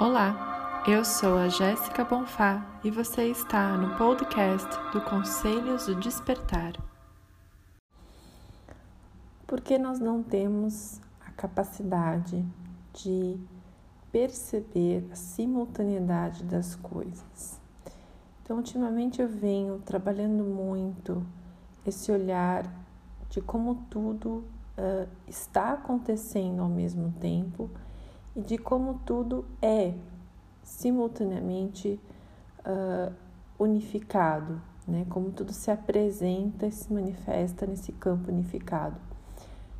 Olá, eu sou a Jéssica Bonfá e você está no podcast do Conselhos do Despertar. Por que nós não temos a capacidade de perceber a simultaneidade das coisas? Então, ultimamente eu venho trabalhando muito esse olhar de como tudo uh, está acontecendo ao mesmo tempo e de como tudo é simultaneamente uh, unificado, né? como tudo se apresenta e se manifesta nesse campo unificado.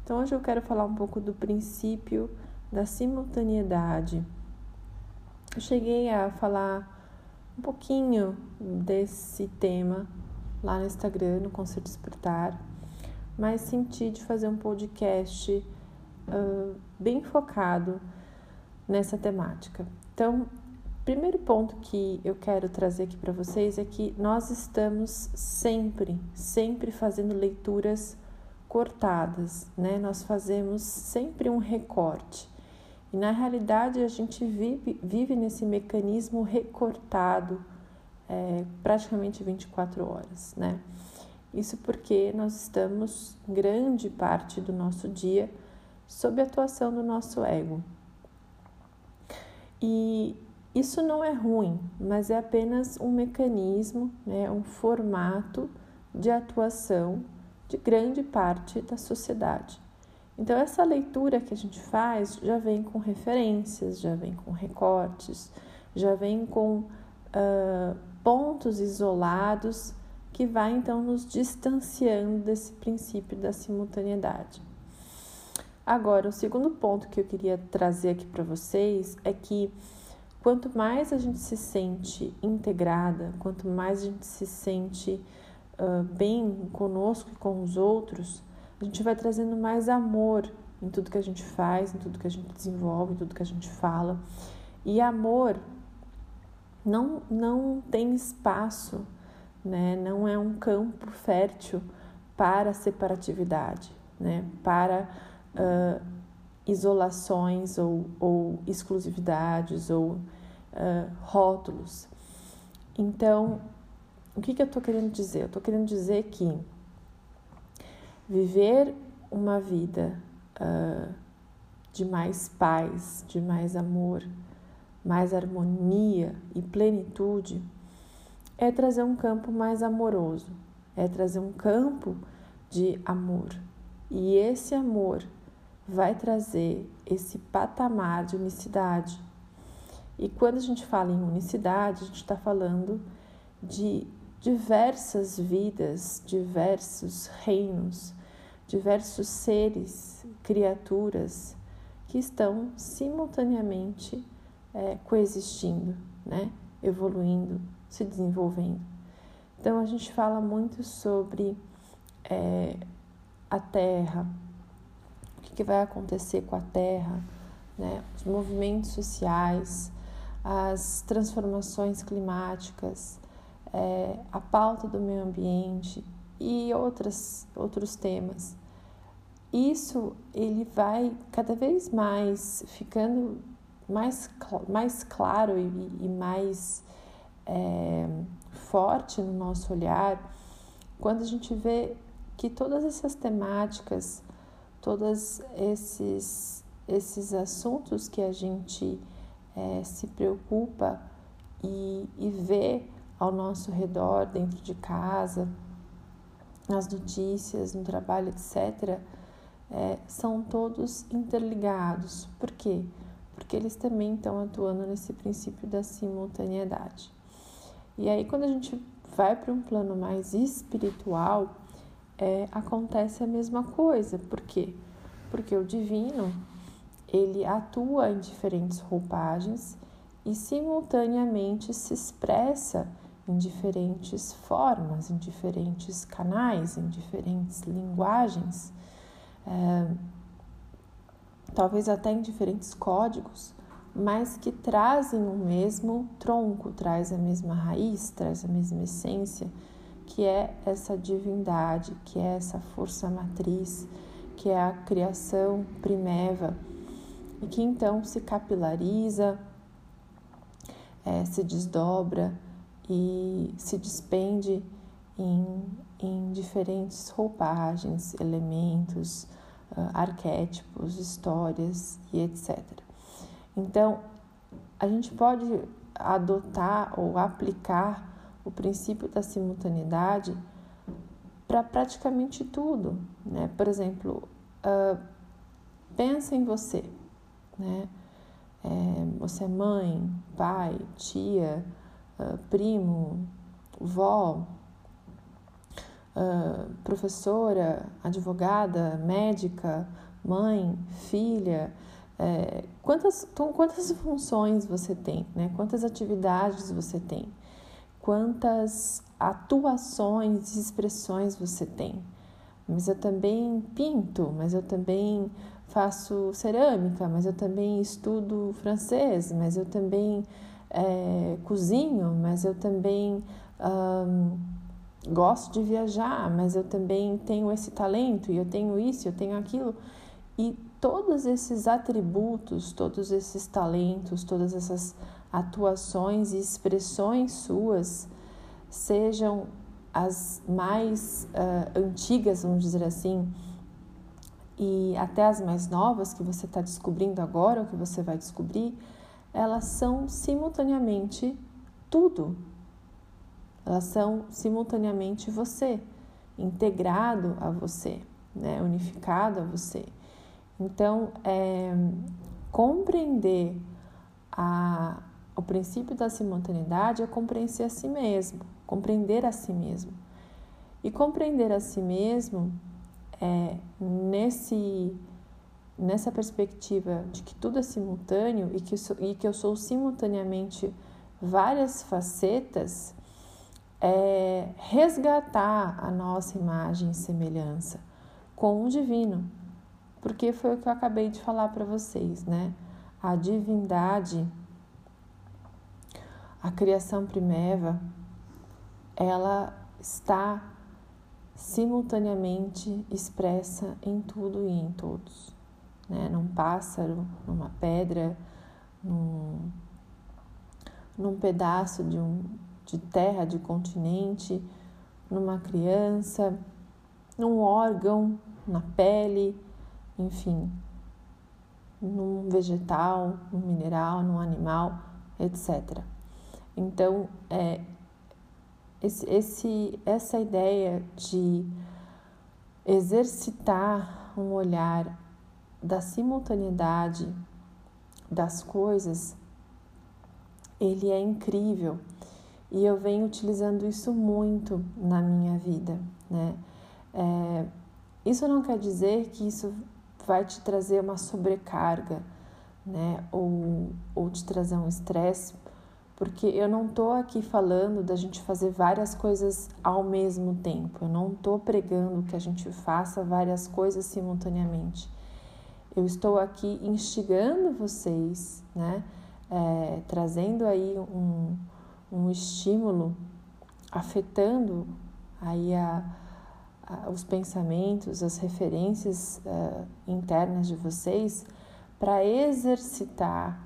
Então, hoje eu quero falar um pouco do princípio da simultaneidade. Eu cheguei a falar um pouquinho desse tema lá no Instagram, no Conselho Despertar, mas senti de fazer um podcast uh, bem focado nessa temática. Então, primeiro ponto que eu quero trazer aqui para vocês é que nós estamos sempre, sempre fazendo leituras cortadas, né? Nós fazemos sempre um recorte. E na realidade a gente vive, vive nesse mecanismo recortado é, praticamente 24 horas, né? Isso porque nós estamos grande parte do nosso dia sob a atuação do nosso ego, e isso não é ruim, mas é apenas um mecanismo, né, um formato de atuação de grande parte da sociedade. Então, essa leitura que a gente faz já vem com referências, já vem com recortes, já vem com uh, pontos isolados que vai então nos distanciando desse princípio da simultaneidade. Agora, o segundo ponto que eu queria trazer aqui para vocês é que quanto mais a gente se sente integrada, quanto mais a gente se sente uh, bem conosco e com os outros, a gente vai trazendo mais amor em tudo que a gente faz, em tudo que a gente desenvolve, em tudo que a gente fala. E amor não, não tem espaço, né? não é um campo fértil para separatividade, né? para uh, isolações ou, ou, exclusividades ou uh, rótulos. Então, o que, que eu estou querendo dizer? Eu estou querendo dizer que viver uma vida uh, de mais paz, de mais amor, mais harmonia e plenitude é trazer um campo mais amoroso, é trazer um campo de amor. E esse amor vai trazer esse patamar de unicidade. E quando a gente fala em unicidade, a gente está falando de diversas vidas, diversos reinos, diversos seres, criaturas que estão simultaneamente é, coexistindo, né? evoluindo, se desenvolvendo. Então a gente fala muito sobre é, a Terra, que, que vai acontecer com a Terra, né? os movimentos sociais, as transformações climáticas, é, a pauta do meio ambiente e outras, outros temas. Isso ele vai cada vez mais ficando mais, mais claro e, e mais é, forte no nosso olhar quando a gente vê que todas essas temáticas todos esses, esses assuntos que a gente é, se preocupa e, e vê ao nosso redor, dentro de casa, nas notícias, no trabalho, etc., é, são todos interligados. Por quê? Porque eles também estão atuando nesse princípio da simultaneidade. E aí, quando a gente vai para um plano mais espiritual, é, acontece a mesma coisa. Por quê? Porque o divino ele atua em diferentes roupagens e simultaneamente se expressa em diferentes formas, em diferentes canais, em diferentes linguagens, é, talvez até em diferentes códigos, mas que trazem o mesmo tronco, traz a mesma raiz, traz a mesma essência que é essa divindade, que é essa força matriz, que é a criação primeva, e que então se capilariza é, se desdobra e se despende em, em diferentes roupagens, elementos, uh, arquétipos, histórias e etc. Então, a gente pode adotar ou aplicar o princípio da simultaneidade para praticamente tudo, né? Por exemplo, uh, pensa em você, né? É, você é mãe, pai, tia, uh, primo, vó, uh, professora, advogada, médica, mãe, filha. É, quantas, quantas funções você tem, né? quantas atividades você tem, quantas atuações e expressões você tem. Mas eu também pinto, mas eu também faço cerâmica, mas eu também estudo francês, mas eu também é, cozinho, mas eu também gosto de viajar, mas eu também tenho esse talento e eu tenho isso, eu tenho aquilo. E todos esses atributos, todos esses talentos, todas essas atuações e expressões suas, sejam as mais uh, antigas, vamos dizer assim, e até as mais novas que você está descobrindo agora, ou que você vai descobrir, elas são simultaneamente tudo. Elas são simultaneamente você, integrado a você, né? unificado a você. Então, é, compreender a, o princípio da simultaneidade é compreender a si mesmo, compreender a si mesmo. E compreender a si mesmo é nesse nessa perspectiva de que tudo é simultâneo e que, e que eu sou simultaneamente várias facetas, é resgatar a nossa imagem e semelhança com o divino. Porque foi o que eu acabei de falar para vocês, né? A divindade, a criação primeva, ela está simultaneamente expressa em tudo e em todos, né? Num pássaro, numa pedra, num, num pedaço de, um, de terra, de continente, numa criança, num órgão, na pele, enfim, num vegetal, num mineral, num animal, etc. Então, é, esse, esse, essa ideia de exercitar um olhar da simultaneidade das coisas, ele é incrível e eu venho utilizando isso muito na minha vida, né? É, isso não quer dizer que isso vai te trazer uma sobrecarga, né? Ou, ou te trazer um estresse porque eu não estou aqui falando da gente fazer várias coisas ao mesmo tempo, eu não estou pregando que a gente faça várias coisas simultaneamente. Eu estou aqui instigando vocês, né, é, trazendo aí um, um estímulo, afetando aí a, a, os pensamentos, as referências uh, internas de vocês para exercitar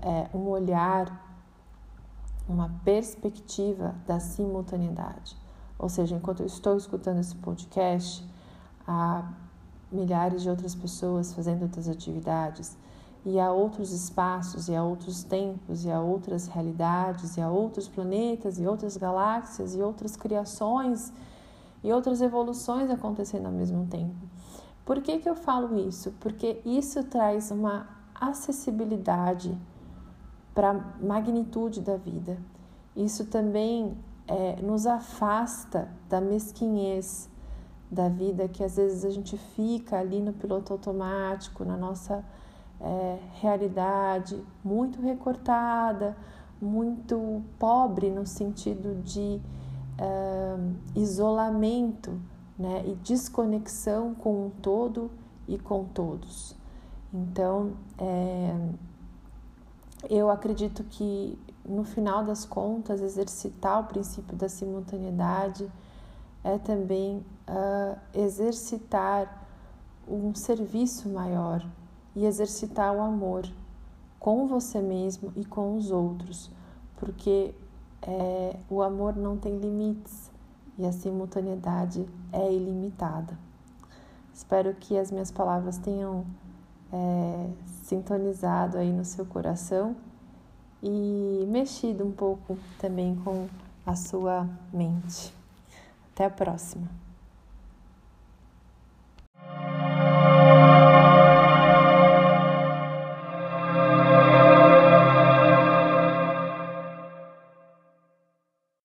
é, um olhar uma perspectiva da simultaneidade. Ou seja, enquanto eu estou escutando esse podcast, há milhares de outras pessoas fazendo outras atividades, e há outros espaços, e há outros tempos, e há outras realidades, e há outros planetas, e outras galáxias, e outras criações, e outras evoluções acontecendo ao mesmo tempo. Por que, que eu falo isso? Porque isso traz uma acessibilidade para a magnitude da vida. Isso também é, nos afasta da mesquinhez da vida que às vezes a gente fica ali no piloto automático, na nossa é, realidade muito recortada, muito pobre no sentido de é, isolamento né, e desconexão com o todo e com todos. Então, é, eu acredito que no final das contas exercitar o princípio da simultaneidade é também uh, exercitar um serviço maior e exercitar o amor com você mesmo e com os outros, porque é, o amor não tem limites e a simultaneidade é ilimitada. Espero que as minhas palavras tenham é, sintonizado aí no seu coração e mexido um pouco também com a sua mente. Até a próxima!